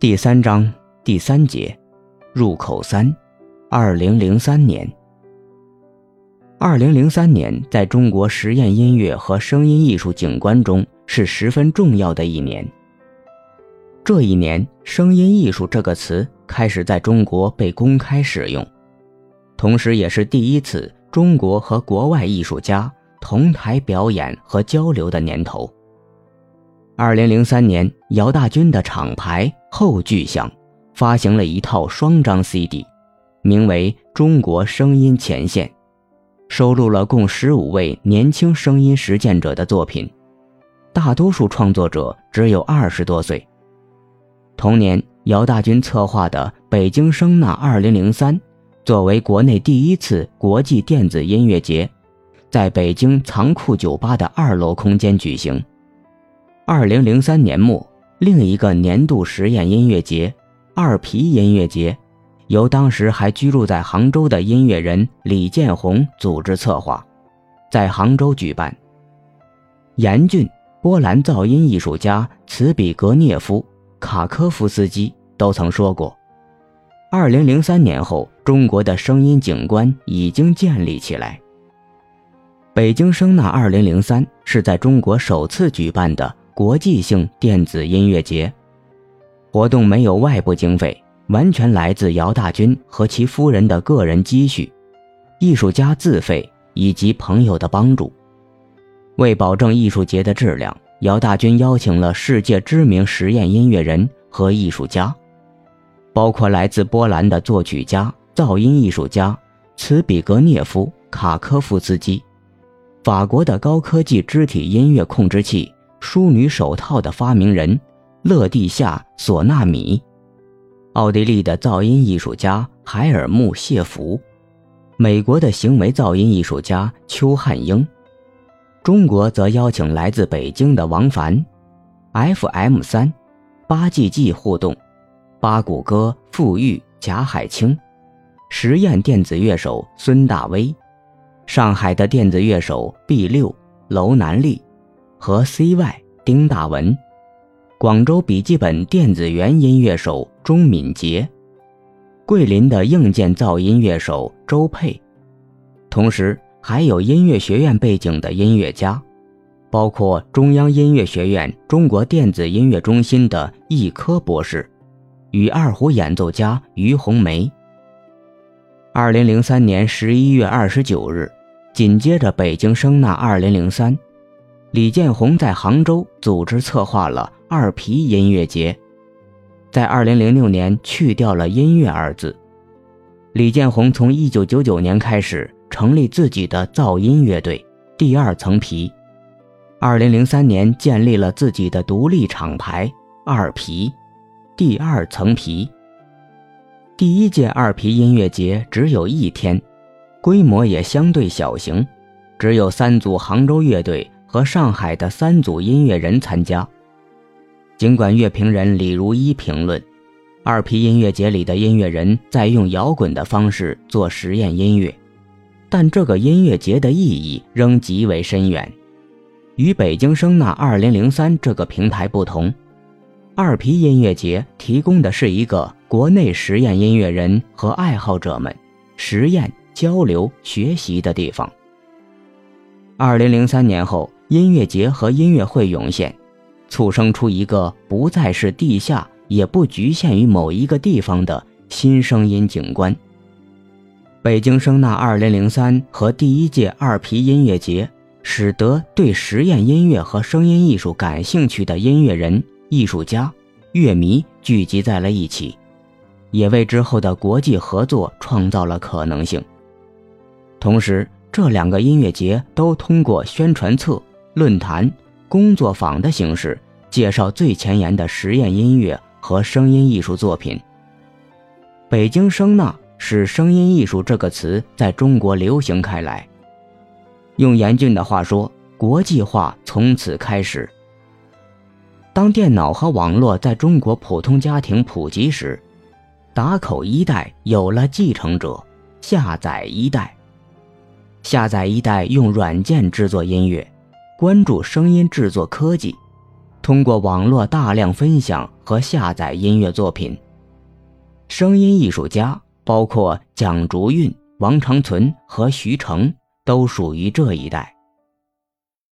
第三章第三节，入口三，二零零三年。二零零三年在中国实验音乐和声音艺术景观中是十分重要的一年。这一年，“声音艺术”这个词开始在中国被公开使用，同时也是第一次中国和国外艺术家同台表演和交流的年头。二零零三年，姚大军的厂牌后巨响发行了一套双张 CD，名为《中国声音前线》，收录了共十五位年轻声音实践者的作品，大多数创作者只有二十多岁。同年，姚大军策划的北京声呐二零零三，作为国内第一次国际电子音乐节，在北京藏库酒吧的二楼空间举行。二零零三年末，另一个年度实验音乐节——二皮音乐节，由当时还居住在杭州的音乐人李建宏组织策划，在杭州举办。严峻、波兰噪音艺术家茨比格涅夫、卡科夫斯基都曾说过：“二零零三年后，中国的声音景观已经建立起来。”北京声呐二零零三是在中国首次举办的。国际性电子音乐节活动没有外部经费，完全来自姚大军和其夫人的个人积蓄、艺术家自费以及朋友的帮助。为保证艺术节的质量，姚大军邀请了世界知名实验音乐人和艺术家，包括来自波兰的作曲家、噪音艺术家茨比格涅夫·卡科夫斯基，法国的高科技肢体音乐控制器。淑女手套的发明人乐蒂夏·索纳米，奥地利的噪音艺术家海尔穆·谢弗，美国的行为噪音艺术家邱汉英，中国则邀请来自北京的王凡，FM 三，八 G G 互动，八谷歌傅玉贾海清，实验电子乐手孙大威，上海的电子乐手 B 六。楼南丽。和 CY 丁大文，广州笔记本电子元音乐手钟敏杰，桂林的硬件噪音乐手周佩，同时还有音乐学院背景的音乐家，包括中央音乐学院中国电子音乐中心的易科博士，与二胡演奏家于红梅。二零零三年十一月二十九日，紧接着北京声呐二零零三。李建宏在杭州组织策划了二皮音乐节，在二零零六年去掉了“音乐”二字。李建宏从一九九九年开始成立自己的噪音乐队“第二层皮”，二零零三年建立了自己的独立厂牌“二皮”，第二层皮。第一届二皮音乐节只有一天，规模也相对小型，只有三组杭州乐队。和上海的三组音乐人参加。尽管乐评人李如一评论，二皮音乐节里的音乐人在用摇滚的方式做实验音乐，但这个音乐节的意义仍极为深远。与北京声呐2003这个平台不同，二皮音乐节提供的是一个国内实验音乐人和爱好者们实验、交流、学习的地方。2003年后。音乐节和音乐会涌现，促生出一个不再是地下，也不局限于某一个地方的新声音景观。北京声呐2003和第一届二皮音乐节，使得对实验音乐和声音艺术感兴趣的音乐人、艺术家、乐迷聚集在了一起，也为之后的国际合作创造了可能性。同时，这两个音乐节都通过宣传册。论坛、工作坊的形式介绍最前沿的实验音乐和声音艺术作品。北京声呐使“声音艺术”这个词在中国流行开来。用严峻的话说，国际化从此开始。当电脑和网络在中国普通家庭普及时，打口一代有了继承者——下载一代。下载一代用软件制作音乐。关注声音制作科技，通过网络大量分享和下载音乐作品。声音艺术家包括蒋竹韵、王长存和徐成，都属于这一代。